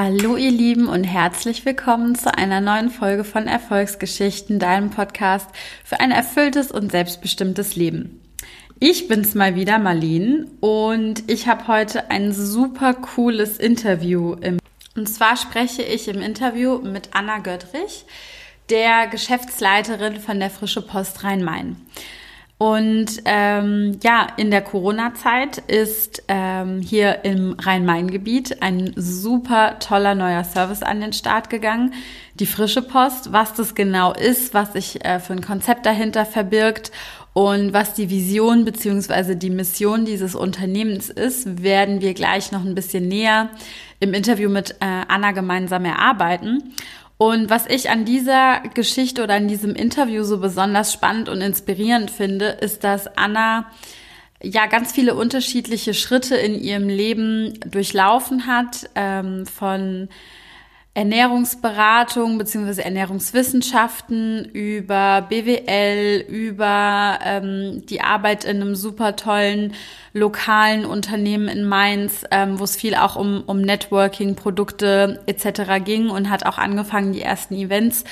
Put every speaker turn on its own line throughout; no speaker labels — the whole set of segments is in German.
Hallo ihr Lieben und herzlich willkommen zu einer neuen Folge von Erfolgsgeschichten, deinem Podcast für ein erfülltes und selbstbestimmtes Leben. Ich bin's mal wieder, Marlene, und ich habe heute ein super cooles Interview. Im und zwar spreche ich im Interview mit Anna Göttrich, der Geschäftsleiterin von der Frische Post Rhein-Main. Und ähm, ja, in der Corona-Zeit ist ähm, hier im Rhein-Main-Gebiet ein super toller neuer Service an den Start gegangen. Die frische Post, was das genau ist, was sich äh, für ein Konzept dahinter verbirgt und was die Vision beziehungsweise die Mission dieses Unternehmens ist, werden wir gleich noch ein bisschen näher im Interview mit äh, Anna gemeinsam erarbeiten. Und was ich an dieser Geschichte oder an diesem Interview so besonders spannend und inspirierend finde, ist, dass Anna ja ganz viele unterschiedliche Schritte in ihrem Leben durchlaufen hat, ähm, von Ernährungsberatung beziehungsweise Ernährungswissenschaften über BWL, über ähm, die Arbeit in einem super tollen lokalen Unternehmen in Mainz, ähm, wo es viel auch um, um Networking, Produkte etc. ging und hat auch angefangen, die ersten Events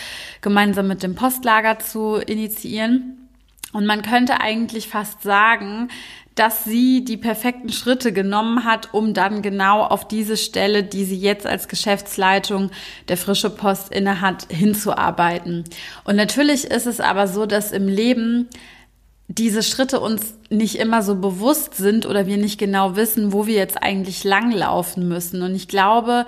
gemeinsam mit dem Postlager zu initiieren. Und man könnte eigentlich fast sagen, dass sie die perfekten Schritte genommen hat, um dann genau auf diese Stelle, die sie jetzt als Geschäftsleitung der Frische Post innehat, hinzuarbeiten. Und natürlich ist es aber so, dass im Leben diese Schritte uns nicht immer so bewusst sind oder wir nicht genau wissen, wo wir jetzt eigentlich langlaufen müssen. Und ich glaube,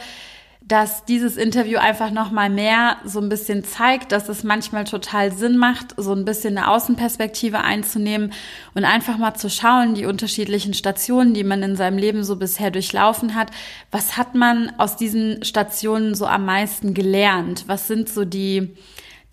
dass dieses Interview einfach noch mal mehr so ein bisschen zeigt, dass es manchmal total Sinn macht, so ein bisschen eine Außenperspektive einzunehmen und einfach mal zu schauen, die unterschiedlichen Stationen, die man in seinem Leben so bisher durchlaufen hat, was hat man aus diesen Stationen so am meisten gelernt? Was sind so die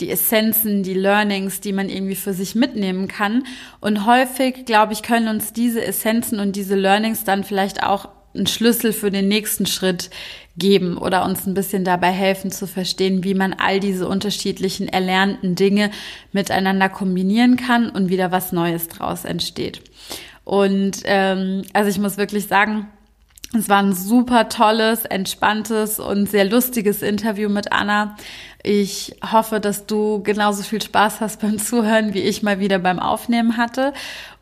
die Essenzen, die Learnings, die man irgendwie für sich mitnehmen kann. Und häufig, glaube ich, können uns diese Essenzen und diese Learnings dann vielleicht auch einen Schlüssel für den nächsten Schritt geben oder uns ein bisschen dabei helfen zu verstehen, wie man all diese unterschiedlichen erlernten Dinge miteinander kombinieren kann und wieder was Neues draus entsteht. Und ähm, also ich muss wirklich sagen, es war ein super tolles, entspanntes und sehr lustiges Interview mit Anna. Ich hoffe, dass du genauso viel Spaß hast beim Zuhören, wie ich mal wieder beim Aufnehmen hatte.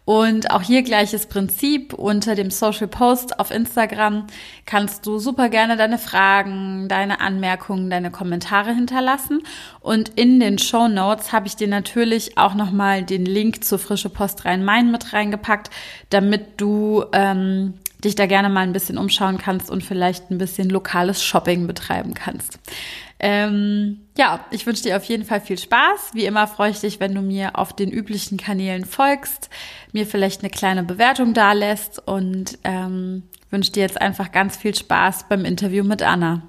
Und auch hier gleiches Prinzip. Unter dem Social Post auf Instagram kannst du super gerne deine Fragen, deine Anmerkungen, deine Kommentare hinterlassen. Und in den Show Notes habe ich dir natürlich auch nochmal den Link zur Frische Post Rhein-Main mit reingepackt, damit du ähm, dich da gerne mal ein bisschen umschauen kannst und vielleicht ein bisschen lokales Shopping betreiben kannst. Ähm, ja, ich wünsche dir auf jeden Fall viel Spaß. Wie immer freue ich dich, wenn du mir auf den üblichen Kanälen folgst, mir vielleicht eine kleine Bewertung dalässt und ähm, wünsche dir jetzt einfach ganz viel Spaß beim Interview mit Anna.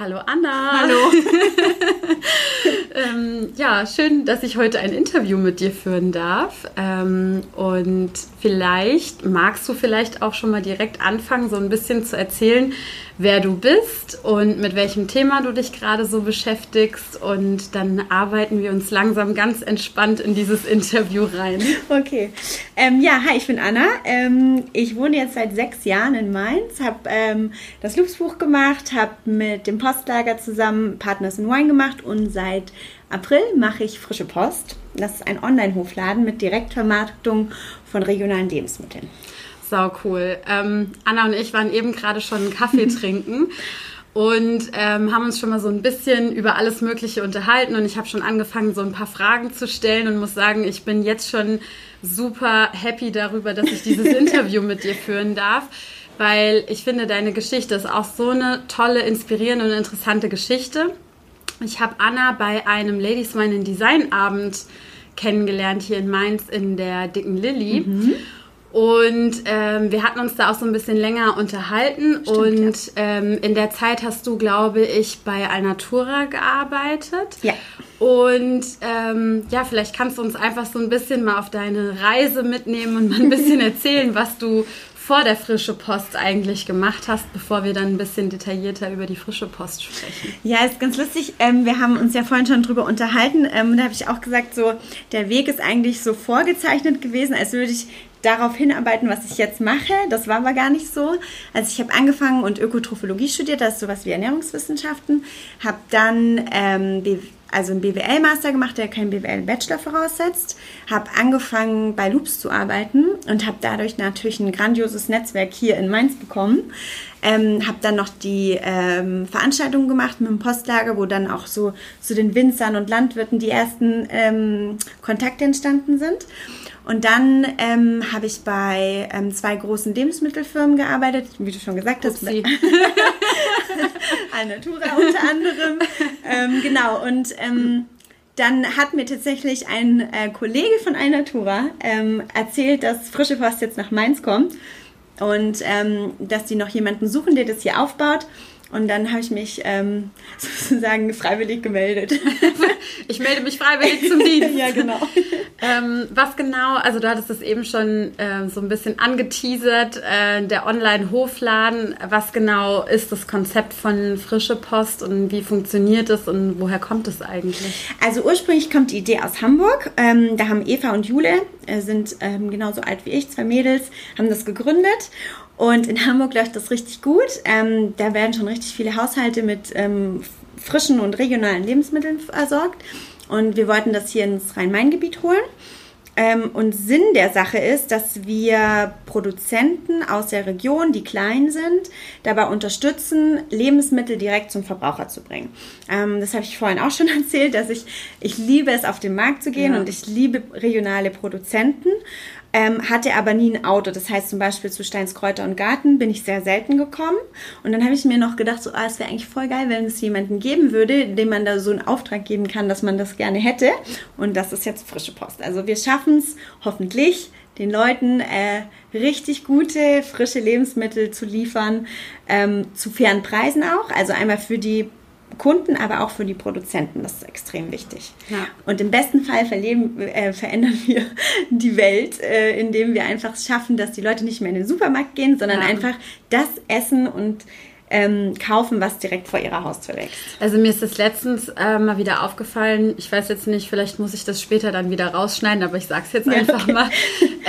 Hallo Anna.
Hallo.
ähm, ja, schön, dass ich heute ein Interview mit dir führen darf. Ähm, und vielleicht magst du vielleicht auch schon mal direkt anfangen, so ein bisschen zu erzählen, wer du bist und mit welchem Thema du dich gerade so beschäftigst. Und dann arbeiten wir uns langsam ganz entspannt in dieses Interview rein.
Okay. Ähm, ja, hi, ich bin Anna. Ähm, ich wohne jetzt seit sechs Jahren in Mainz, habe ähm, das Lupsbuch gemacht, habe mit dem Postlager zusammen Partners in Wine gemacht und seit April mache ich Frische Post. Das ist ein Online-Hofladen mit Direktvermarktung von regionalen Lebensmitteln.
Sau cool. Ähm, Anna und ich waren eben gerade schon einen Kaffee trinken und ähm, haben uns schon mal so ein bisschen über alles Mögliche unterhalten und ich habe schon angefangen, so ein paar Fragen zu stellen und muss sagen, ich bin jetzt schon super happy darüber, dass ich dieses Interview mit dir führen darf, weil ich finde, deine Geschichte ist auch so eine tolle, inspirierende und interessante Geschichte. Ich habe Anna bei einem Ladies Wine in Design Abend kennengelernt hier in Mainz in der Dicken Lilly. Mhm. Und ähm, wir hatten uns da auch so ein bisschen länger unterhalten. Stimmt, und ja. ähm, in der Zeit hast du, glaube ich, bei Alnatura gearbeitet.
Ja.
Und ähm, ja, vielleicht kannst du uns einfach so ein bisschen mal auf deine Reise mitnehmen und mal ein bisschen erzählen, was du vor der frische Post eigentlich gemacht hast, bevor wir dann ein bisschen detaillierter über die frische Post sprechen.
Ja, ist ganz lustig. Ähm, wir haben uns ja vorhin schon drüber unterhalten. Ähm, da habe ich auch gesagt, so der Weg ist eigentlich so vorgezeichnet gewesen, als würde ich darauf hinarbeiten, was ich jetzt mache. Das war aber gar nicht so. Also ich habe angefangen und Ökotrophologie studiert, das ist sowas wie Ernährungswissenschaften. Habe dann ähm, also einen BWL-Master gemacht, der keinen BWL-Bachelor voraussetzt. Habe angefangen bei Loops zu arbeiten und habe dadurch natürlich ein grandioses Netzwerk hier in Mainz bekommen. Ähm, habe dann noch die ähm, Veranstaltung gemacht mit dem Postlager, wo dann auch so zu den Winzern und Landwirten die ersten ähm, Kontakte entstanden sind. Und dann ähm, habe ich bei ähm, zwei großen Lebensmittelfirmen gearbeitet, wie du schon gesagt hast. Alnatura unter anderem. ähm, genau, und ähm, dann hat mir tatsächlich ein äh, Kollege von Alnatura ähm, erzählt, dass Frische Post jetzt nach Mainz kommt und ähm, dass die noch jemanden suchen, der das hier aufbaut. Und dann habe ich mich ähm, sozusagen freiwillig gemeldet.
ich melde mich freiwillig zum Dienst.
ja, genau.
ähm, was genau, also du hattest es eben schon äh, so ein bisschen angeteasert, äh, der Online-Hofladen. Was genau ist das Konzept von Frische Post und wie funktioniert es und woher kommt es eigentlich?
Also ursprünglich kommt die Idee aus Hamburg. Ähm, da haben Eva und Jule, äh, sind ähm, genauso alt wie ich, zwei Mädels, haben das gegründet. Und in Hamburg läuft das richtig gut. Ähm, da werden schon richtig viele Haushalte mit ähm, frischen und regionalen Lebensmitteln versorgt. Und wir wollten das hier ins Rhein-Main-Gebiet holen. Ähm, und Sinn der Sache ist, dass wir Produzenten aus der Region, die klein sind, dabei unterstützen, Lebensmittel direkt zum Verbraucher zu bringen. Ähm, das habe ich vorhin auch schon erzählt, dass ich, ich liebe es, auf den Markt zu gehen ja. und ich liebe regionale Produzenten ähm, hatte aber nie ein Auto. Das heißt zum Beispiel zu Steins Kräuter und Garten bin ich sehr selten gekommen. Und dann habe ich mir noch gedacht, so, ah, es wäre eigentlich voll geil, wenn es jemanden geben würde, dem man da so einen Auftrag geben kann, dass man das gerne hätte. Und das ist jetzt frische Post. Also wir schaffen es hoffentlich, den Leuten äh, richtig gute, frische Lebensmittel zu liefern, ähm, zu fairen Preisen auch. Also einmal für die Kunden, aber auch für die Produzenten. Das ist extrem wichtig. Ja. Und im besten Fall verleben, äh, verändern wir die Welt, äh, indem wir einfach schaffen, dass die Leute nicht mehr in den Supermarkt gehen, sondern ja. einfach das essen und ähm, kaufen, was direkt vor ihrer Haustür wächst.
Also mir ist das letztens äh, mal wieder aufgefallen. Ich weiß jetzt nicht, vielleicht muss ich das später dann wieder rausschneiden, aber ich sage es jetzt einfach okay. mal.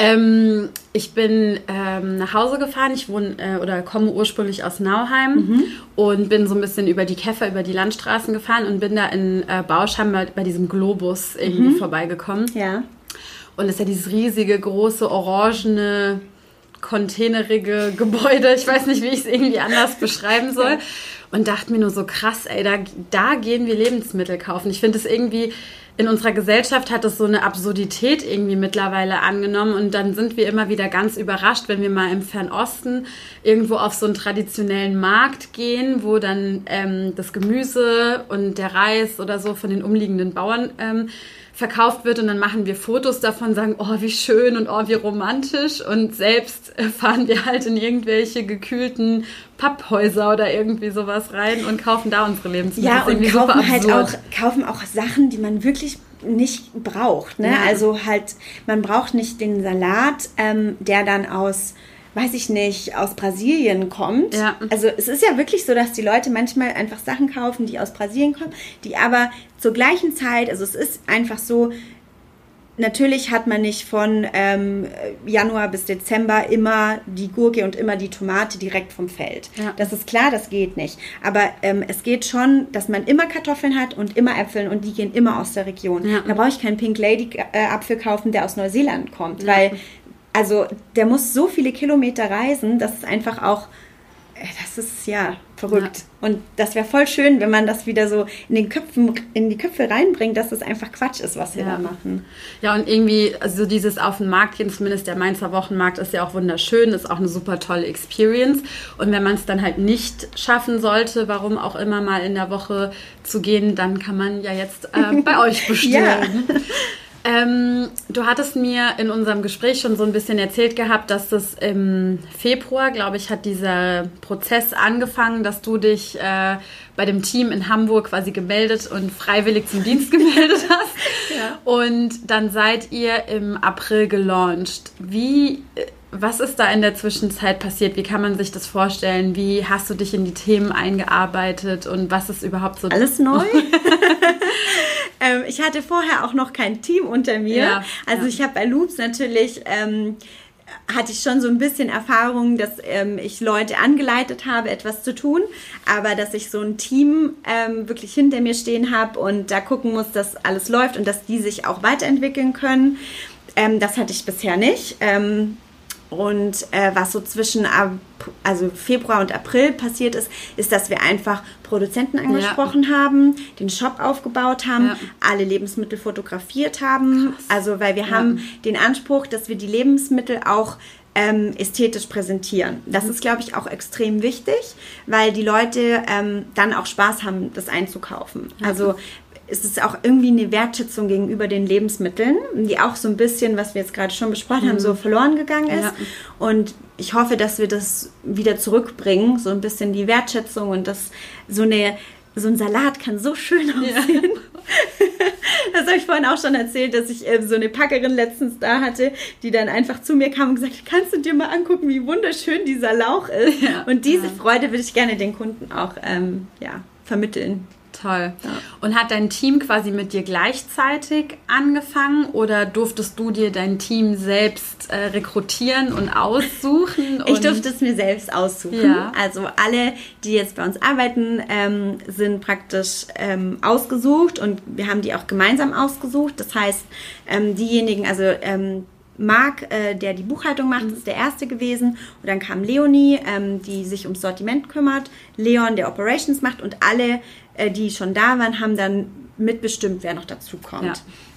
Ähm, ich bin ähm, nach Hause gefahren. Ich wohne äh, oder komme ursprünglich aus Nauheim mhm. und bin so ein bisschen über die Käfer, über die Landstraßen gefahren und bin da in äh, Bauschheim bei, bei diesem Globus irgendwie mhm. vorbeigekommen.
Ja.
Und es ist ja dieses riesige, große, orangene containerige Gebäude. Ich weiß nicht, wie ich es irgendwie anders beschreiben soll. Und dachte mir nur so krass, ey, da, da gehen wir Lebensmittel kaufen. Ich finde es irgendwie, in unserer Gesellschaft hat es so eine Absurdität irgendwie mittlerweile angenommen. Und dann sind wir immer wieder ganz überrascht, wenn wir mal im Fernosten irgendwo auf so einen traditionellen Markt gehen, wo dann ähm, das Gemüse und der Reis oder so von den umliegenden Bauern ähm, verkauft wird und dann machen wir Fotos davon, sagen, oh, wie schön und oh, wie romantisch und selbst fahren wir halt in irgendwelche gekühlten Papphäuser oder irgendwie sowas rein und kaufen da unsere Lebensmittel.
Ja, und kaufen halt auch, kaufen auch Sachen, die man wirklich nicht braucht. Ne? Ja. Also halt, man braucht nicht den Salat, ähm, der dann aus weiß ich nicht, aus Brasilien kommt. Ja. Also es ist ja wirklich so, dass die Leute manchmal einfach Sachen kaufen, die aus Brasilien kommen, die aber zur gleichen Zeit, also es ist einfach so, natürlich hat man nicht von ähm, Januar bis Dezember immer die Gurke und immer die Tomate direkt vom Feld. Ja. Das ist klar, das geht nicht. Aber ähm, es geht schon, dass man immer Kartoffeln hat und immer Äpfel und die gehen immer aus der Region. Ja. Da brauche ich keinen Pink Lady äh, Apfel kaufen, der aus Neuseeland kommt, ja. weil also der muss so viele Kilometer reisen, dass es einfach auch, äh, das ist ja verrückt. Ja. Und das wäre voll schön, wenn man das wieder so in den Köpfen, in die Köpfe reinbringt, dass das einfach Quatsch ist, was wir ja. da machen.
Ja, und irgendwie, also dieses auf den Markt gehen, zumindest der Mainzer Wochenmarkt ist ja auch wunderschön, ist auch eine super tolle Experience. Und wenn man es dann halt nicht schaffen sollte, warum auch immer mal in der Woche zu gehen, dann kann man ja jetzt äh, bei euch bestellen. ja. Ähm, du hattest mir in unserem Gespräch schon so ein bisschen erzählt gehabt, dass das im Februar, glaube ich, hat dieser Prozess angefangen, dass du dich äh, bei dem Team in Hamburg quasi gemeldet und freiwillig zum Dienst gemeldet hast. Ja. Und dann seid ihr im April gelauncht. Wie, äh, was ist da in der Zwischenzeit passiert? Wie kann man sich das vorstellen? Wie hast du dich in die Themen eingearbeitet und was ist überhaupt so?
Alles neu? ähm, ich hatte vorher auch noch kein Team unter mir. Ja, also ja. ich habe bei Loops natürlich ähm, hatte ich schon so ein bisschen Erfahrung, dass ähm, ich Leute angeleitet habe, etwas zu tun, aber dass ich so ein Team ähm, wirklich hinter mir stehen habe und da gucken muss, dass alles läuft und dass die sich auch weiterentwickeln können. Ähm, das hatte ich bisher nicht. Und äh, was so zwischen Ab also Februar und April passiert ist, ist, dass wir einfach Produzenten angesprochen ja. haben, den Shop aufgebaut haben, ja. alle Lebensmittel fotografiert haben. Krass. Also weil wir ja. haben den Anspruch, dass wir die Lebensmittel auch ähm, ästhetisch präsentieren. Das mhm. ist, glaube ich, auch extrem wichtig, weil die Leute ähm, dann auch Spaß haben, das einzukaufen. Also ist es auch irgendwie eine Wertschätzung gegenüber den Lebensmitteln, die auch so ein bisschen, was wir jetzt gerade schon besprochen mhm. haben, so verloren gegangen ist. Ja. Und ich hoffe, dass wir das wieder zurückbringen, so ein bisschen die Wertschätzung und das so eine so ein Salat kann so schön aussehen. Ja. Das habe ich vorhin auch schon erzählt, dass ich äh, so eine Packerin letztens da hatte, die dann einfach zu mir kam und gesagt hat, kannst du dir mal angucken, wie wunderschön dieser Lauch ist. Ja. Und diese ja. Freude würde ich gerne den Kunden auch ähm, ja, vermitteln.
Toll. Ja. Und hat dein Team quasi mit dir gleichzeitig angefangen oder durftest du dir dein Team selbst äh, rekrutieren und aussuchen? Und
ich durfte es mir selbst aussuchen. Ja. Also alle, die jetzt bei uns arbeiten, ähm, sind praktisch ähm, ausgesucht und wir haben die auch gemeinsam ausgesucht. Das heißt, ähm, diejenigen, also ähm, Marc, äh, der die Buchhaltung macht, mhm. ist der erste gewesen. Und dann kam Leonie, ähm, die sich ums Sortiment kümmert. Leon, der Operations macht. Und alle, äh, die schon da waren, haben dann mitbestimmt, wer noch dazu kommt. Ja.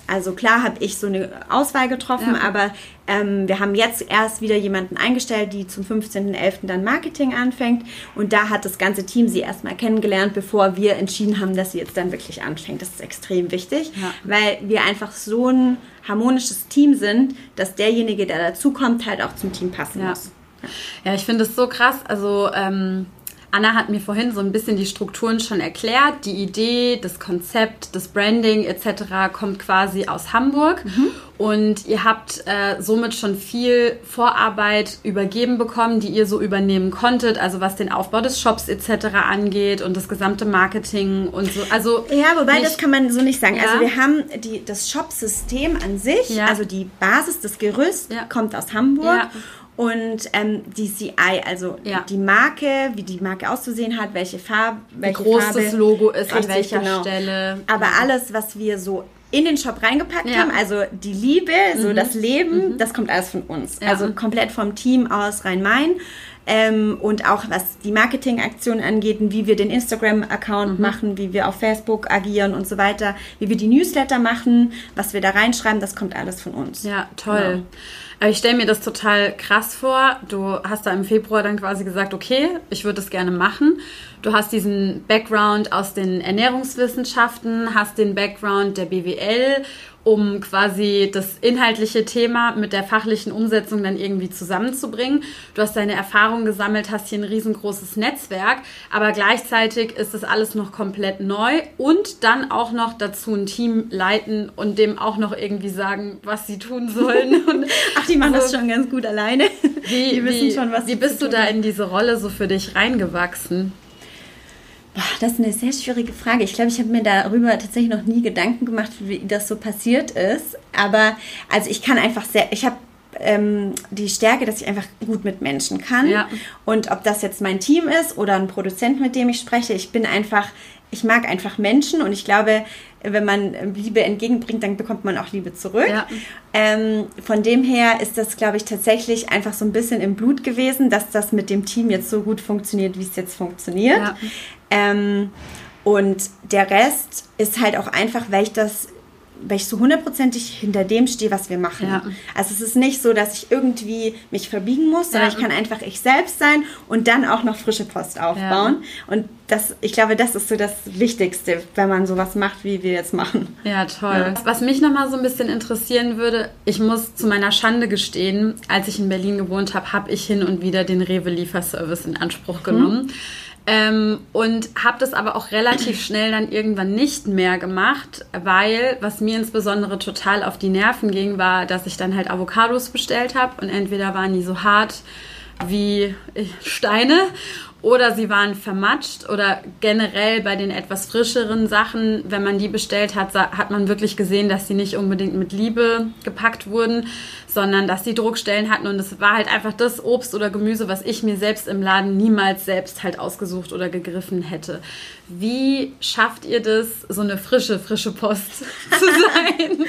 Also klar habe ich so eine Auswahl getroffen, ja. aber ähm, wir haben jetzt erst wieder jemanden eingestellt, die zum 15.11. dann Marketing anfängt. Und da hat das ganze Team sie erstmal kennengelernt, bevor wir entschieden haben, dass sie jetzt dann wirklich anfängt. Das ist extrem wichtig, ja. weil wir einfach so ein harmonisches Team sind, dass derjenige, der dazukommt, halt auch zum Team passen
ja.
muss.
Ja, ich finde es so krass. Also ähm, Anna hat mir vorhin so ein bisschen die Strukturen schon erklärt. Die Idee, das Konzept, das Branding etc. kommt quasi aus Hamburg. Mhm. Und ihr habt äh, somit schon viel Vorarbeit übergeben bekommen, die ihr so übernehmen konntet, also was den Aufbau des Shops etc. angeht und das gesamte Marketing und so. Also
ja, wobei nicht, das kann man so nicht sagen. Also ja. Also wir haben die, das Shop-System an sich, ja. also die Basis, das Gerüst ja. kommt aus Hamburg. Und ähm, die CI, also ja. die Marke, wie die Marke auszusehen hat, welche Farbe, welche
wie groß Farbe, das Logo ist, richtig, an welcher genau. Stelle.
Aber alles, was wir so in den Shop reingepackt ja. haben, also die Liebe, so mhm. das Leben, mhm. das kommt alles von uns. Ja. Also komplett vom Team aus Rhein-Main. Ähm, und auch was die Marketingaktionen angeht, wie wir den Instagram-Account mhm. machen, wie wir auf Facebook agieren und so weiter, wie wir die Newsletter machen, was wir da reinschreiben, das kommt alles von uns.
Ja, toll. Genau. Ich stelle mir das total krass vor. Du hast da im Februar dann quasi gesagt, okay, ich würde das gerne machen. Du hast diesen Background aus den Ernährungswissenschaften, hast den Background der BWL, um quasi das inhaltliche Thema mit der fachlichen Umsetzung dann irgendwie zusammenzubringen. Du hast deine Erfahrungen gesammelt, hast hier ein riesengroßes Netzwerk, aber gleichzeitig ist das alles noch komplett neu und dann auch noch dazu ein Team leiten und dem auch noch irgendwie sagen, was sie tun sollen. Und
Ach, die machen also, das schon ganz gut alleine.
Wie, die wissen wie, schon, was Wie bist du da in diese Rolle so für dich reingewachsen?
Boah, das ist eine sehr schwierige Frage. Ich glaube, ich habe mir darüber tatsächlich noch nie Gedanken gemacht, wie das so passiert ist. Aber also ich kann einfach sehr, ich habe ähm, die Stärke, dass ich einfach gut mit Menschen kann. Ja. Und ob das jetzt mein Team ist oder ein Produzent, mit dem ich spreche, ich bin einfach, ich mag einfach Menschen und ich glaube, wenn man Liebe entgegenbringt, dann bekommt man auch Liebe zurück. Ja. Ähm, von dem her ist das, glaube ich, tatsächlich einfach so ein bisschen im Blut gewesen, dass das mit dem Team jetzt so gut funktioniert, wie es jetzt funktioniert. Ja. Ähm, und der Rest ist halt auch einfach, weil ich das weil ich so hundertprozentig hinter dem stehe, was wir machen. Ja. Also es ist nicht so, dass ich irgendwie mich verbiegen muss, sondern ja. ich kann einfach ich selbst sein und dann auch noch frische Post aufbauen. Ja. Und das, ich glaube, das ist so das Wichtigste, wenn man sowas macht, wie wir jetzt machen.
Ja, toll. Was mich nochmal so ein bisschen interessieren würde, ich muss zu meiner Schande gestehen, als ich in Berlin gewohnt habe, habe ich hin und wieder den Rewe-Lieferservice in Anspruch genommen. Hm. Ähm, und habe das aber auch relativ schnell dann irgendwann nicht mehr gemacht, weil was mir insbesondere total auf die Nerven ging, war, dass ich dann halt Avocados bestellt habe und entweder waren die so hart wie Steine oder sie waren vermatscht oder generell bei den etwas frischeren Sachen, wenn man die bestellt hat, hat man wirklich gesehen, dass sie nicht unbedingt mit Liebe gepackt wurden, sondern dass die Druckstellen hatten und es war halt einfach das Obst oder Gemüse, was ich mir selbst im Laden niemals selbst halt ausgesucht oder gegriffen hätte. Wie schafft ihr das, so eine frische, frische Post zu sein?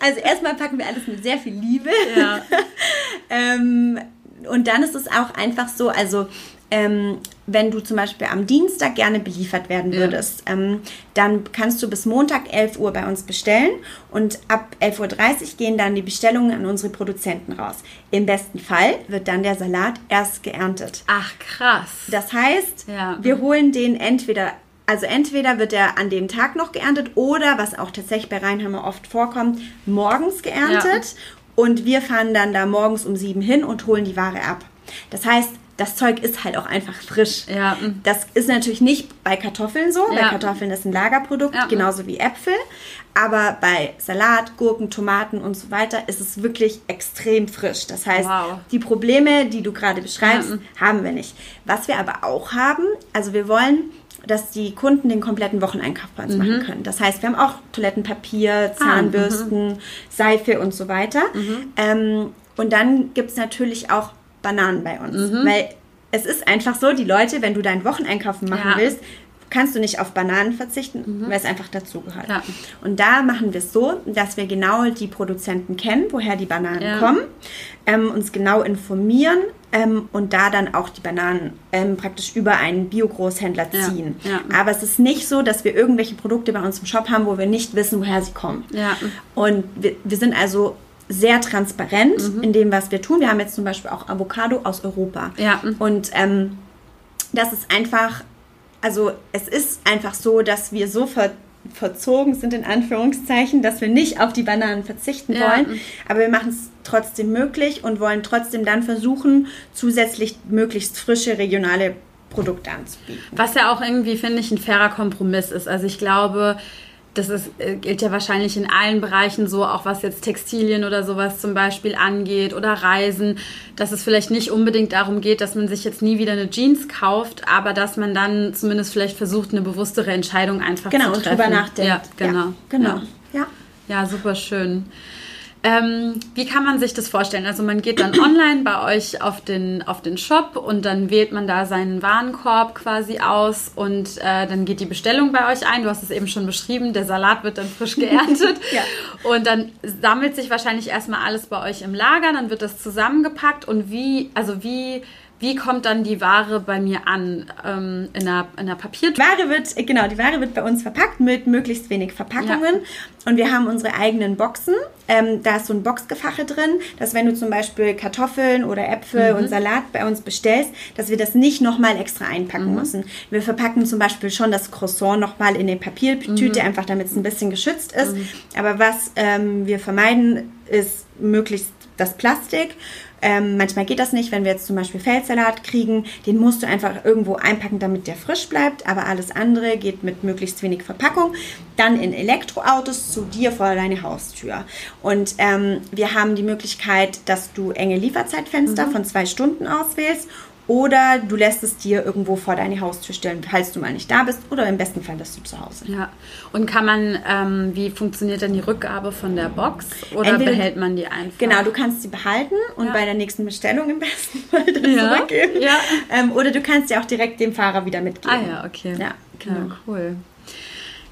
Also erstmal packen wir alles mit sehr viel Liebe. Ja. ähm, und dann ist es auch einfach so, also ähm, wenn du zum Beispiel am Dienstag gerne beliefert werden würdest, ja. ähm, dann kannst du bis Montag 11 Uhr bei uns bestellen und ab 11.30 Uhr gehen dann die Bestellungen an unsere Produzenten raus. Im besten Fall wird dann der Salat erst geerntet.
Ach krass.
Das heißt, ja. wir holen den entweder also entweder wird er an dem Tag noch geerntet oder, was auch tatsächlich bei Rheinhammer oft vorkommt, morgens geerntet. Ja. Und wir fahren dann da morgens um sieben hin und holen die Ware ab. Das heißt, das Zeug ist halt auch einfach frisch. Ja. Das ist natürlich nicht bei Kartoffeln so, ja. weil Kartoffeln ist ein Lagerprodukt, ja. genauso wie Äpfel. Aber bei Salat, Gurken, Tomaten und so weiter ist es wirklich extrem frisch. Das heißt, wow. die Probleme, die du gerade beschreibst, haben wir nicht. Was wir aber auch haben, also wir wollen dass die Kunden den kompletten Wocheneinkauf bei uns mhm. machen können. Das heißt, wir haben auch Toilettenpapier, ah, Zahnbürsten, ah, Seife und so weiter. Mhm. Ähm, und dann gibt es natürlich auch Bananen bei uns. Mhm. Weil es ist einfach so, die Leute, wenn du deinen Wocheneinkaufen machen ja. willst, kannst du nicht auf Bananen verzichten, mhm. weil es einfach dazugehört. Ja. Und da machen wir es so, dass wir genau die Produzenten kennen, woher die Bananen ja. kommen, ähm, uns genau informieren ähm, und da dann auch die Bananen ähm, praktisch über einen Biogroßhändler ziehen. Ja. Aber es ist nicht so, dass wir irgendwelche Produkte bei uns im Shop haben, wo wir nicht wissen, woher sie kommen. Und wir, wir sind also sehr transparent mhm. in dem, was wir tun. Wir haben jetzt zum Beispiel auch Avocado aus Europa. Ja. Und ähm, das ist einfach, also es ist einfach so, dass wir so ver verzogen sind, in Anführungszeichen, dass wir nicht auf die Bananen verzichten ja. wollen. Aber wir machen es trotzdem möglich und wollen trotzdem dann versuchen, zusätzlich möglichst frische regionale Produkte anzubieten.
Was ja auch irgendwie, finde ich, ein fairer Kompromiss ist. Also ich glaube, das ist, äh, gilt ja wahrscheinlich in allen Bereichen so, auch was jetzt Textilien oder sowas zum Beispiel angeht oder Reisen, dass es vielleicht nicht unbedingt darum geht, dass man sich jetzt nie wieder eine Jeans kauft, aber dass man dann zumindest vielleicht versucht, eine bewusstere Entscheidung einfach
genau,
zu treffen.
Genau, und drüber nachdenkt.
Ja, genau. Ja,
genau. Ja.
ja. ja super schön. Ähm, wie kann man sich das vorstellen? Also man geht dann online bei euch auf den, auf den Shop und dann wählt man da seinen Warenkorb quasi aus und äh, dann geht die Bestellung bei euch ein. Du hast es eben schon beschrieben, der Salat wird dann frisch geerntet ja. und dann sammelt sich wahrscheinlich erstmal alles bei euch im Lager, dann wird das zusammengepackt und wie, also wie wie kommt dann die Ware bei mir an? Ähm, in, einer, in einer Papiertüte?
Die Ware wird, genau, die Ware wird bei uns verpackt mit möglichst wenig Verpackungen. Ja. Und wir haben unsere eigenen Boxen. Ähm, da ist so ein Boxgefache drin, dass wenn du zum Beispiel Kartoffeln oder Äpfel mhm. und Salat bei uns bestellst, dass wir das nicht nochmal extra einpacken mhm. müssen. Wir verpacken zum Beispiel schon das Croissant nochmal in eine Papiertüte, mhm. einfach damit es ein bisschen geschützt ist. Mhm. Aber was ähm, wir vermeiden, ist möglichst das Plastik ähm, manchmal geht das nicht, wenn wir jetzt zum Beispiel Feldsalat kriegen, den musst du einfach irgendwo einpacken, damit der frisch bleibt, aber alles andere geht mit möglichst wenig Verpackung. Dann in Elektroautos zu dir vor deine Haustür. Und ähm, wir haben die Möglichkeit, dass du enge Lieferzeitfenster mhm. von zwei Stunden auswählst oder du lässt es dir irgendwo vor deine Haustür stellen, falls du mal nicht da bist. Oder im besten Fall lässt du zu Hause.
Ja. Und kann man, ähm, wie funktioniert denn die Rückgabe von der Box? Oder Entweder, behält man die einfach?
Genau, du kannst sie behalten und ja. bei der nächsten Bestellung im besten Fall dann ja. zurückgeben. Ja. Ähm, oder du kannst sie auch direkt dem Fahrer wieder mitgeben.
Ah ja, okay. Ja, genau. Ja, cool.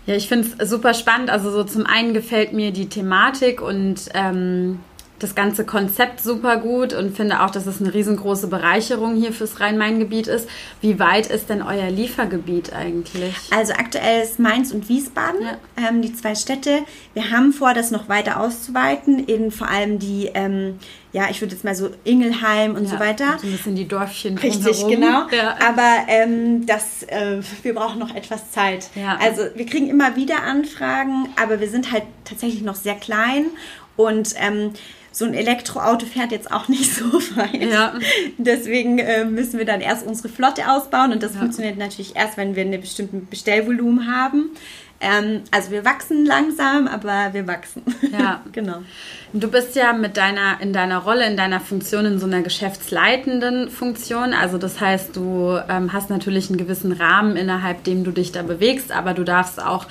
Ja, ich finde es super spannend. Also so zum einen gefällt mir die Thematik und ähm, das ganze Konzept super gut und finde auch, dass es eine riesengroße Bereicherung hier fürs Rhein-Main-Gebiet ist. Wie weit ist denn euer Liefergebiet eigentlich?
Also aktuell ist Mainz und Wiesbaden, ja. ähm, die zwei Städte. Wir haben vor, das noch weiter auszuweiten, eben vor allem die, ähm, ja, ich würde jetzt mal so Ingelheim und ja, so weiter.
So ein bisschen die Dörfchen
Richtig, genau. Ja. Aber ähm, das, äh, wir brauchen noch etwas Zeit. Also wir kriegen immer wieder Anfragen, aber wir sind halt tatsächlich noch sehr klein und ähm, so ein Elektroauto fährt jetzt auch nicht so weit. Ja. Deswegen äh, müssen wir dann erst unsere Flotte ausbauen und das ja. funktioniert natürlich erst, wenn wir einen bestimmten Bestellvolumen haben. Ähm, also wir wachsen langsam, aber wir wachsen.
Ja, genau. Du bist ja mit deiner in deiner Rolle, in deiner Funktion in so einer geschäftsleitenden Funktion. Also das heißt, du ähm, hast natürlich einen gewissen Rahmen, innerhalb dem du dich da bewegst, aber du darfst auch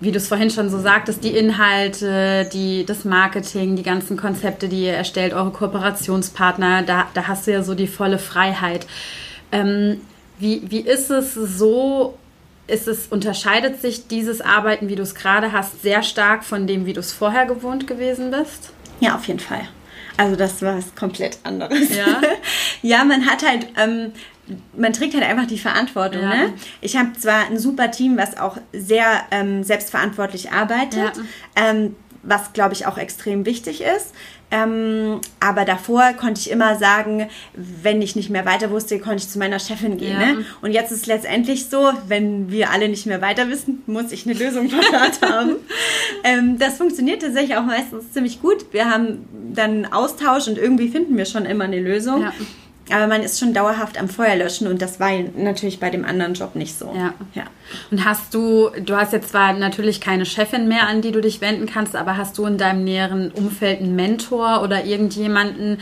wie du es vorhin schon so sagtest, die Inhalte, die, das Marketing, die ganzen Konzepte, die ihr erstellt, eure Kooperationspartner, da, da hast du ja so die volle Freiheit. Ähm, wie, wie ist es so, ist es, unterscheidet sich dieses Arbeiten, wie du es gerade hast, sehr stark von dem, wie du es vorher gewohnt gewesen bist?
Ja, auf jeden Fall. Also das war was komplett anderes. Ja, ja man hat halt, ähm, man trägt halt einfach die Verantwortung. Ja. Ne? Ich habe zwar ein super Team, was auch sehr ähm, selbstverantwortlich arbeitet, ja. ähm, was glaube ich auch extrem wichtig ist. Ähm, aber davor konnte ich immer sagen, wenn ich nicht mehr weiter wusste, konnte ich zu meiner Chefin gehen. Ja. Ne? Und jetzt ist es letztendlich so, wenn wir alle nicht mehr weiter wissen, muss ich eine Lösung parat haben. Ähm, das funktioniert tatsächlich auch meistens ziemlich gut. Wir haben dann Austausch und irgendwie finden wir schon immer eine Lösung. Ja. Aber man ist schon dauerhaft am Feuer löschen und das war natürlich bei dem anderen Job nicht so.
Ja. ja. Und hast du, du hast jetzt zwar natürlich keine Chefin mehr, an die du dich wenden kannst, aber hast du in deinem näheren Umfeld einen Mentor oder irgendjemanden,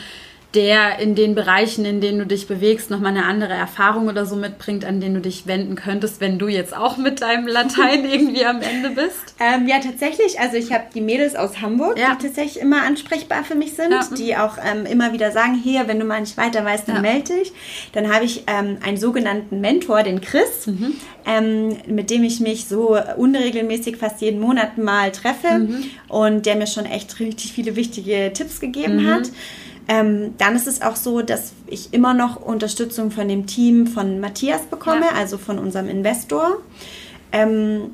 der in den Bereichen, in denen du dich bewegst, nochmal eine andere Erfahrung oder so mitbringt, an den du dich wenden könntest, wenn du jetzt auch mit deinem Latein irgendwie am Ende bist?
Ähm, ja, tatsächlich. Also ich habe die Mädels aus Hamburg, ja. die tatsächlich immer ansprechbar für mich sind, ja. die auch ähm, immer wieder sagen, hier, wenn du mal nicht weiter weißt, dann ja. melde dich. Dann habe ich ähm, einen sogenannten Mentor, den Chris, mhm. Ähm, mit dem ich mich so unregelmäßig fast jeden Monat mal treffe mhm. und der mir schon echt richtig viele wichtige Tipps gegeben mhm. hat. Ähm, dann ist es auch so, dass ich immer noch Unterstützung von dem Team von Matthias bekomme, ja. also von unserem Investor. Ähm,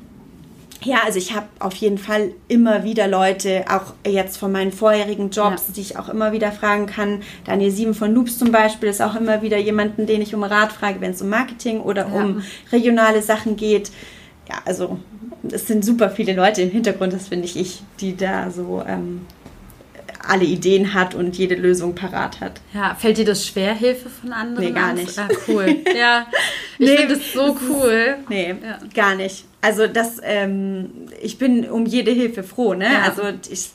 ja, also ich habe auf jeden Fall immer wieder Leute, auch jetzt von meinen vorherigen Jobs, ja. die ich auch immer wieder fragen kann. Daniel Sieben von Loops zum Beispiel ist auch immer wieder jemanden, den ich um Rat frage, wenn es um Marketing oder ja. um regionale Sachen geht. Ja, also es sind super viele Leute im Hintergrund, das finde ich, ich, die da so ähm, alle Ideen hat und jede Lösung parat hat.
Ja, fällt dir das schwer, Hilfe von anderen?
Nee, gar nicht.
Ah, cool. Ja, ich nee, finde das so cool.
Nee, ja. gar nicht. Also das, ähm, ich bin um jede Hilfe froh, ne? Ja. Also ich,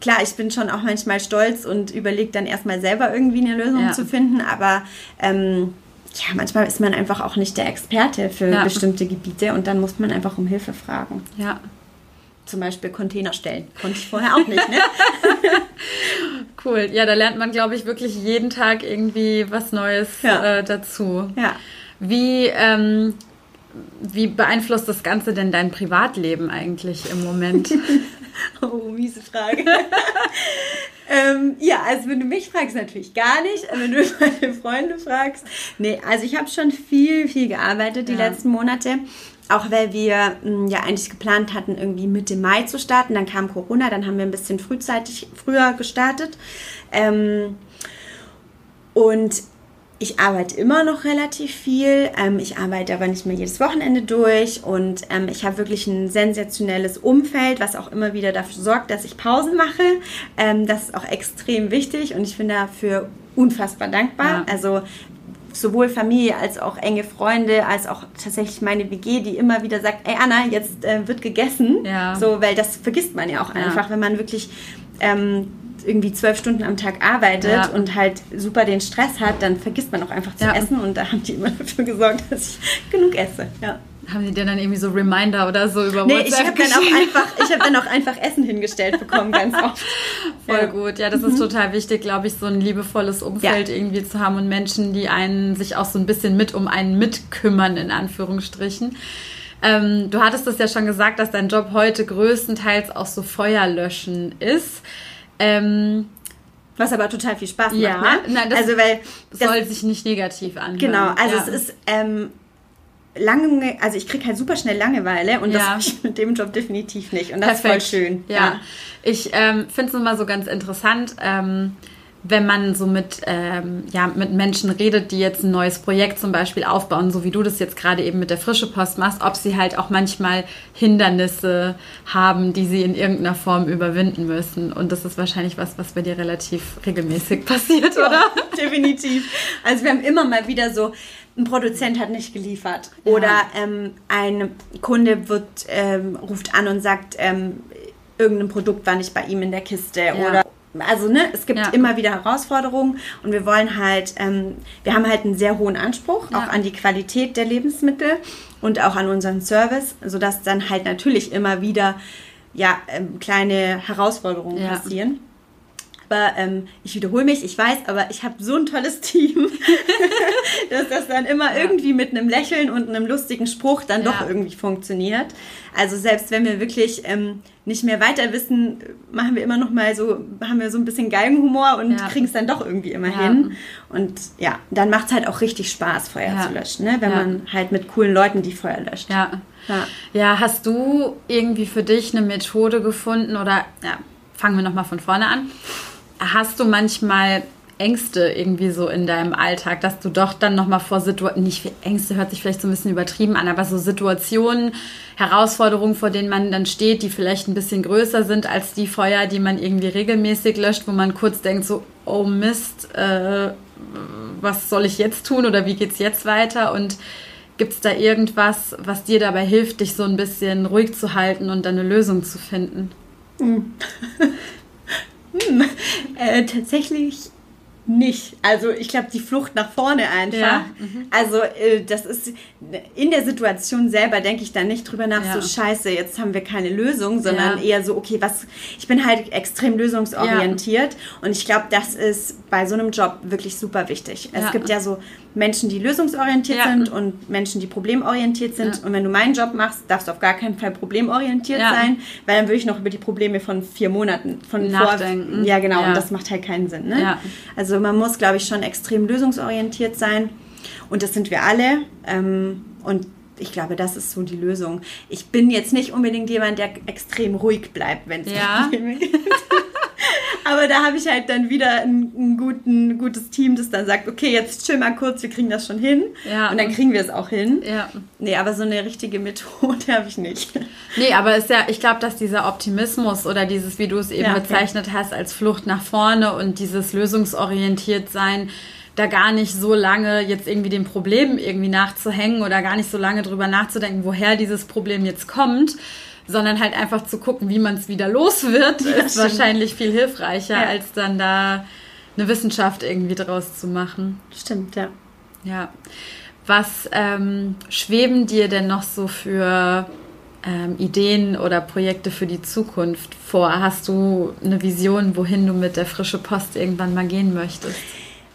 klar, ich bin schon auch manchmal stolz und überlege dann erstmal selber irgendwie eine Lösung ja. zu finden, aber ähm, ja, manchmal ist man einfach auch nicht der Experte für bestimmte Gebiete und dann muss man einfach um Hilfe fragen.
Ja,
zum Beispiel Container stellen. Konnte ich vorher auch nicht, ne?
cool. Ja, da lernt man, glaube ich, wirklich jeden Tag irgendwie was Neues ja. äh, dazu.
Ja.
Wie, ähm, wie beeinflusst das Ganze denn dein Privatleben eigentlich im Moment?
oh, miese Frage. ähm, ja, also wenn du mich fragst, natürlich gar nicht. Wenn du meine Freunde fragst. Nee, also ich habe schon viel, viel gearbeitet die ja. letzten Monate. Auch weil wir hm, ja eigentlich geplant hatten, irgendwie Mitte Mai zu starten. Dann kam Corona, dann haben wir ein bisschen frühzeitig früher gestartet. Ähm, und ich arbeite immer noch relativ viel. Ähm, ich arbeite aber nicht mehr jedes Wochenende durch und ähm, ich habe wirklich ein sensationelles Umfeld, was auch immer wieder dafür sorgt, dass ich Pausen mache. Ähm, das ist auch extrem wichtig und ich bin dafür unfassbar dankbar. Ja. Also sowohl Familie als auch enge Freunde, als auch tatsächlich meine WG, die immer wieder sagt, ey Anna, jetzt äh, wird gegessen. Ja. So, weil das vergisst man ja auch einfach, ja. wenn man wirklich ähm, irgendwie zwölf Stunden am Tag arbeitet ja. und halt super den Stress hat, dann vergisst man auch einfach zu essen und da haben die immer dafür gesorgt, dass ich genug esse. Ja.
Haben sie dir dann irgendwie so Reminder oder so über
nee, WhatsApp ich habe dann, auch einfach, ich hab dann auch einfach Essen hingestellt bekommen, ganz oft.
Voll ja. gut. Ja, das mhm. ist total wichtig, glaube ich, so ein liebevolles Umfeld ja. irgendwie zu haben und Menschen, die einen sich auch so ein bisschen mit um einen mitkümmern, in Anführungsstrichen. Ähm, du hattest es ja schon gesagt, dass dein Job heute größtenteils auch so Feuerlöschen ist. Ähm,
was aber total viel Spaß macht. Ja, ne?
Nein, das also, weil das soll sich nicht negativ anhören.
Genau, also ja. es ist ähm, lange, also ich kriege halt super schnell Langeweile und ja. das habe ich mit dem Job definitiv nicht. Und das Perfekt. ist voll schön.
Ja, ja. ich ähm, finde es immer so ganz interessant. Ähm, wenn man so mit, ähm, ja, mit Menschen redet, die jetzt ein neues Projekt zum Beispiel aufbauen, so wie du das jetzt gerade eben mit der frische Post machst, ob sie halt auch manchmal Hindernisse haben, die sie in irgendeiner Form überwinden müssen. Und das ist wahrscheinlich was, was bei dir relativ regelmäßig passiert, ja, oder?
Definitiv. Also wir haben immer mal wieder so, ein Produzent hat nicht geliefert ja. oder ähm, ein Kunde wird, ähm, ruft an und sagt, ähm, irgendein Produkt war nicht bei ihm in der Kiste ja. oder also ne, es gibt ja. immer wieder Herausforderungen und wir wollen halt, ähm, wir haben halt einen sehr hohen Anspruch ja. auch an die Qualität der Lebensmittel und auch an unseren Service, sodass dann halt natürlich immer wieder ja ähm, kleine Herausforderungen ja. passieren. Aber ähm, ich wiederhole mich, ich weiß, aber ich habe so ein tolles Team, dass das dann immer ja. irgendwie mit einem Lächeln und einem lustigen Spruch dann doch irgendwie funktioniert. Also selbst wenn wir wirklich ähm, nicht mehr weiter wissen, machen wir immer noch mal so, haben wir so ein bisschen Geigenhumor und ja. kriegen es dann doch irgendwie immer ja. hin. Und ja, dann macht es halt auch richtig Spaß, Feuer ja. zu löschen, ne? wenn man halt mit coolen Leuten die Feuer löscht.
Ja. ja. hast du irgendwie für dich eine Methode gefunden oder ja, fangen wir nochmal von vorne an. Hast du manchmal Ängste irgendwie so in deinem Alltag, dass du doch dann nochmal vor Situationen, nicht Ängste hört sich vielleicht so ein bisschen übertrieben an, aber so Situationen, Herausforderungen, vor denen man dann steht, die vielleicht ein bisschen größer sind als die Feuer, die man irgendwie regelmäßig löscht, wo man kurz denkt so, oh Mist, äh, was soll ich jetzt tun oder wie geht's jetzt weiter und Gibt es da irgendwas, was dir dabei hilft, dich so ein bisschen ruhig zu halten und dann eine Lösung zu finden?
Hm. Hm. Äh, tatsächlich nicht. Also ich glaube, die Flucht nach vorne einfach. Ja. Mhm. Also äh, das ist in der Situation selber denke ich da nicht drüber nach, ja. so scheiße, jetzt haben wir keine Lösung, sondern ja. eher so, okay, was, ich bin halt extrem lösungsorientiert und ich glaube, das ist bei so einem Job wirklich super wichtig. Es gibt ja so Menschen, die lösungsorientiert sind und Menschen, die problemorientiert sind und wenn du meinen Job machst, darfst du auf gar keinen Fall problemorientiert sein, weil dann würde ich noch über die Probleme von vier Monaten von
Nachdenken.
Vor, ja, genau, und das macht halt keinen Sinn. Ne? Also man muss, glaube ich, schon extrem lösungsorientiert sein. Und das sind wir alle. Ähm, und ich glaube, das ist so die Lösung. Ich bin jetzt nicht unbedingt jemand, der extrem ruhig bleibt, wenn es
ja.
Probleme gibt. Aber da habe ich halt dann wieder ein, ein, guten, gutes Team, das dann sagt, okay, jetzt chill mal kurz, wir kriegen das schon hin. Ja. Und dann kriegen wir es auch hin.
Ja.
Nee, aber so eine richtige Methode habe ich nicht.
Nee, aber ist ja, ich glaube, dass dieser Optimismus oder dieses, wie du es eben ja, bezeichnet okay. hast, als Flucht nach vorne und dieses lösungsorientiert sein, da gar nicht so lange jetzt irgendwie dem Problem irgendwie nachzuhängen oder gar nicht so lange drüber nachzudenken, woher dieses Problem jetzt kommt, sondern halt einfach zu gucken, wie man es wieder los wird, ja, ist stimmt. wahrscheinlich viel hilfreicher, ja. als dann da eine Wissenschaft irgendwie draus zu machen.
Stimmt, ja.
Ja. Was ähm, schweben dir denn noch so für ähm, Ideen oder Projekte für die Zukunft vor? Hast du eine Vision, wohin du mit der frische Post irgendwann mal gehen möchtest?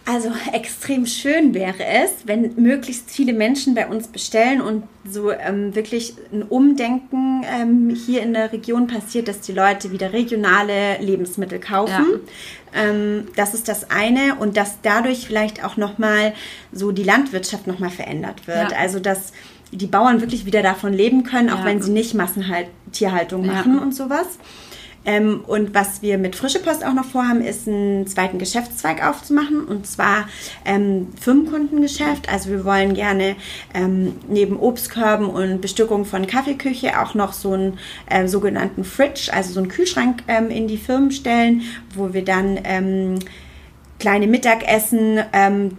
Also extrem schön wäre es, wenn möglichst viele Menschen bei uns bestellen und so ähm, wirklich ein Umdenken ähm, hier in der Region passiert, dass die Leute wieder regionale Lebensmittel kaufen. Ja. Ähm, das ist das eine und dass dadurch vielleicht auch nochmal so die Landwirtschaft nochmal verändert wird. Ja. Also dass die Bauern wirklich wieder davon leben können, auch ja. wenn sie nicht Massentierhaltung machen und sowas. Ähm, und was wir mit Frische Post auch noch vorhaben, ist einen zweiten Geschäftszweig aufzumachen und zwar ähm, Firmenkundengeschäft. Also wir wollen gerne ähm, neben Obstkörben und Bestückung von Kaffeeküche auch noch so einen äh, sogenannten Fridge, also so einen Kühlschrank ähm, in die Firmen stellen, wo wir dann ähm, kleine Mittagessen ähm,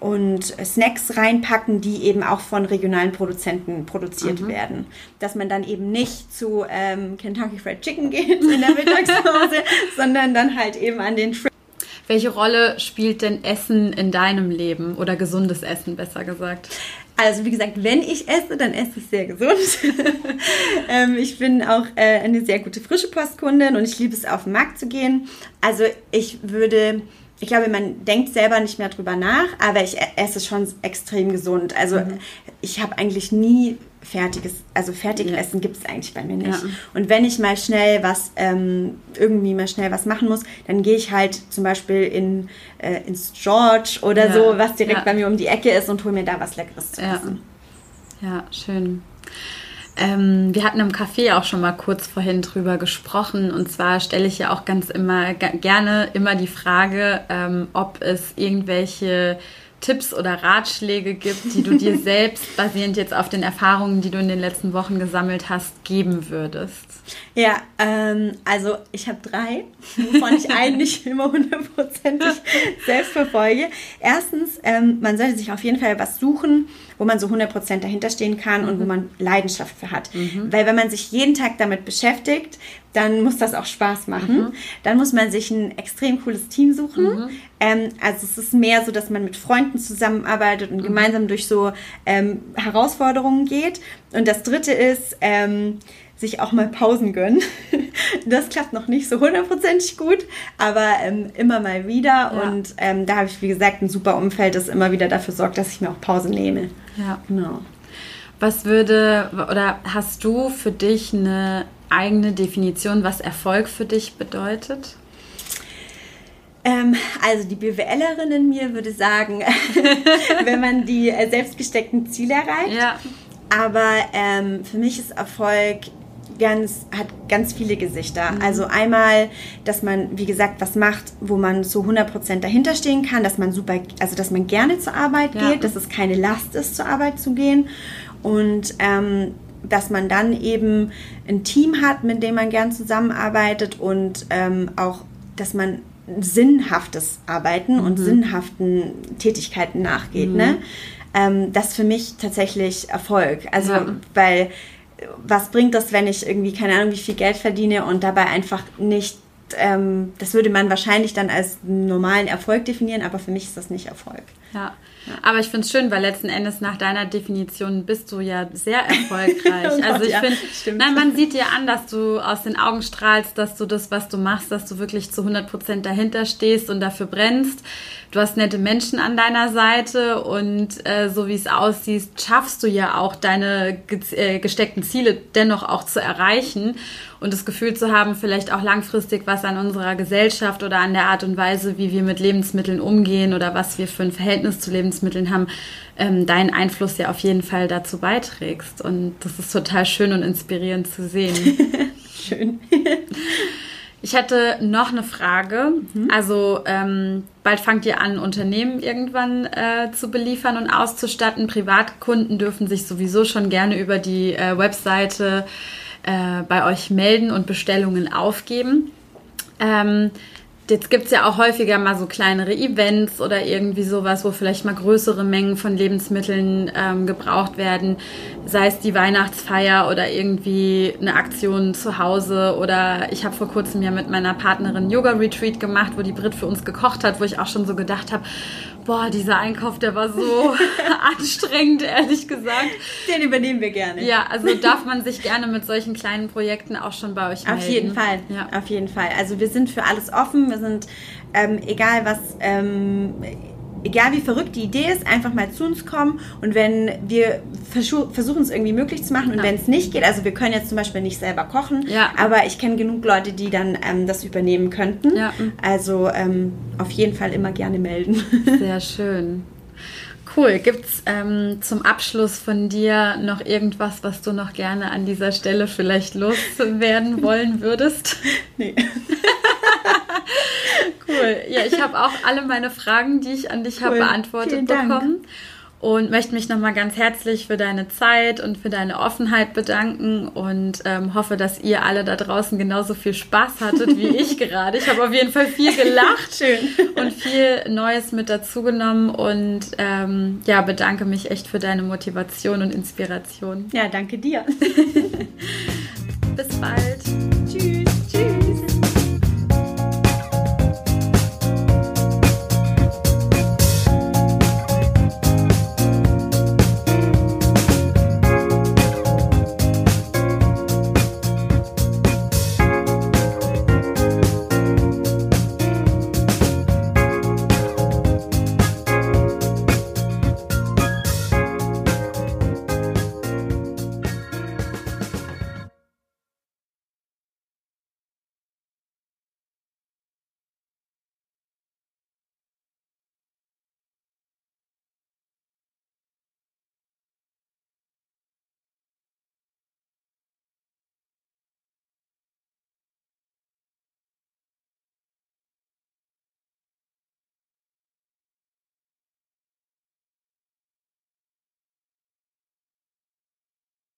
und Snacks reinpacken, die eben auch von regionalen Produzenten produziert mhm. werden. Dass man dann eben nicht zu ähm, Kentucky Fried Chicken geht in der Mittagspause, sondern dann halt eben an den Fr
Welche Rolle spielt denn Essen in deinem Leben oder gesundes Essen, besser gesagt?
Also wie gesagt, wenn ich esse, dann esse ich sehr gesund. ähm, ich bin auch äh, eine sehr gute frische Postkundin und ich liebe es, auf den Markt zu gehen. Also ich würde ich glaube, man denkt selber nicht mehr drüber nach, aber ich esse schon extrem gesund. Also mhm. ich habe eigentlich nie fertiges, also Fertigessen ja. gibt es eigentlich bei mir nicht. Ja. Und wenn ich mal schnell was, ähm, irgendwie mal schnell was machen muss, dann gehe ich halt zum Beispiel in, äh, ins George oder ja. so, was direkt bei mir um die Ecke ist und hole mir da was Leckeres zu essen.
Ja, schön. Ähm, wir hatten im Café auch schon mal kurz vorhin drüber gesprochen. Und zwar stelle ich ja auch ganz immer gerne immer die Frage, ähm, ob es irgendwelche Tipps oder Ratschläge gibt, die du dir selbst basierend jetzt auf den Erfahrungen, die du in den letzten Wochen gesammelt hast, geben würdest?
Ja, ähm, also ich habe drei, wovon ich einen nicht immer hundertprozentig selbst verfolge. Erstens, ähm, man sollte sich auf jeden Fall was suchen, wo man so 100% dahinter stehen kann mhm. und wo mhm. man Leidenschaft für hat. Mhm. Weil wenn man sich jeden Tag damit beschäftigt, dann muss das auch Spaß machen. Mhm. Dann muss man sich ein extrem cooles Team suchen. Mhm. Ähm, also es ist mehr so, dass man mit Freunden zusammenarbeitet und mhm. gemeinsam durch so ähm, Herausforderungen geht. Und das Dritte ist, ähm, sich auch mal Pausen gönnen. Das klappt noch nicht so hundertprozentig gut, aber ähm, immer mal wieder. Ja. Und ähm, da habe ich, wie gesagt, ein super Umfeld, das immer wieder dafür sorgt, dass ich mir auch Pausen nehme.
Ja. Genau. Was würde oder hast du für dich eine eigene Definition, was Erfolg für dich bedeutet?
Ähm, also die BWLerin in mir würde sagen, wenn man die äh, selbstgesteckten Ziele erreicht. Ja. Aber ähm, für mich ist Erfolg ganz, hat ganz viele Gesichter. Mhm. Also einmal, dass man, wie gesagt, was macht, wo man so 100% dahinter stehen kann, dass man super, also dass man gerne zur Arbeit ja. geht, dass es keine Last ist, zur Arbeit zu gehen. Und ähm, dass man dann eben ein Team hat, mit dem man gern zusammenarbeitet und ähm, auch, dass man sinnhaftes Arbeiten mhm. und sinnhaften Tätigkeiten nachgeht. Mhm. Ne? Ähm, das ist für mich tatsächlich Erfolg. Also, ja. weil was bringt das, wenn ich irgendwie keine Ahnung, wie viel Geld verdiene und dabei einfach nicht, ähm, das würde man wahrscheinlich dann als normalen Erfolg definieren, aber für mich ist das nicht Erfolg.
Ja. Aber ich finde es schön, weil letzten Endes nach deiner Definition bist du ja sehr erfolgreich. oh also ich ja, finde, nein, man sieht dir an, dass du aus den Augen strahlst, dass du das, was du machst, dass du wirklich zu 100 Prozent dahinter stehst und dafür brennst. Du hast nette Menschen an deiner Seite und äh, so wie es aussieht, schaffst du ja auch deine ge äh, gesteckten Ziele dennoch auch zu erreichen und das Gefühl zu haben, vielleicht auch langfristig was an unserer Gesellschaft oder an der Art und Weise, wie wir mit Lebensmitteln umgehen oder was wir für ein Verhältnis zu Lebensmitteln haben, ähm, deinen Einfluss ja auf jeden Fall dazu beiträgst. Und das ist total schön und inspirierend zu sehen.
schön.
Ich hatte noch eine Frage. Mhm. Also ähm, bald fangt ihr an, Unternehmen irgendwann äh, zu beliefern und auszustatten. Privatkunden dürfen sich sowieso schon gerne über die äh, Webseite äh, bei euch melden und Bestellungen aufgeben. Ähm, Jetzt gibt es ja auch häufiger mal so kleinere Events oder irgendwie sowas, wo vielleicht mal größere Mengen von Lebensmitteln ähm, gebraucht werden. Sei es die Weihnachtsfeier oder irgendwie eine Aktion zu Hause. Oder ich habe vor kurzem ja mit meiner Partnerin Yoga-Retreat gemacht, wo die Brit für uns gekocht hat, wo ich auch schon so gedacht habe, boah, dieser Einkauf, der war so anstrengend, ehrlich gesagt.
Den übernehmen wir gerne.
Ja, also darf man sich gerne mit solchen kleinen Projekten auch schon bei euch melden.
Auf jeden Fall, ja. auf jeden Fall. Also wir sind für alles offen wir sind, ähm, egal was, ähm, egal wie verrückt die Idee ist, einfach mal zu uns kommen und wenn wir versuchen es irgendwie möglich zu machen und ja. wenn es nicht geht, also wir können jetzt zum Beispiel nicht selber kochen, ja. aber ich kenne genug Leute, die dann ähm, das übernehmen könnten. Ja. Also ähm, auf jeden Fall immer gerne melden.
Sehr schön. Cool. Gibt es ähm, zum Abschluss von dir noch irgendwas, was du noch gerne an dieser Stelle vielleicht loswerden wollen würdest?
Nee.
cool. Ja, ich habe auch alle meine Fragen, die ich an dich cool. habe, beantwortet bekommen. Und möchte mich nochmal ganz herzlich für deine Zeit und für deine Offenheit bedanken und ähm, hoffe, dass ihr alle da draußen genauso viel Spaß hattet wie ich gerade. Ich habe auf jeden Fall viel gelacht
Schön.
und viel Neues mit dazugenommen und ähm, ja, bedanke mich echt für deine Motivation und Inspiration.
Ja, danke dir.
Bis bald.
Tschüss.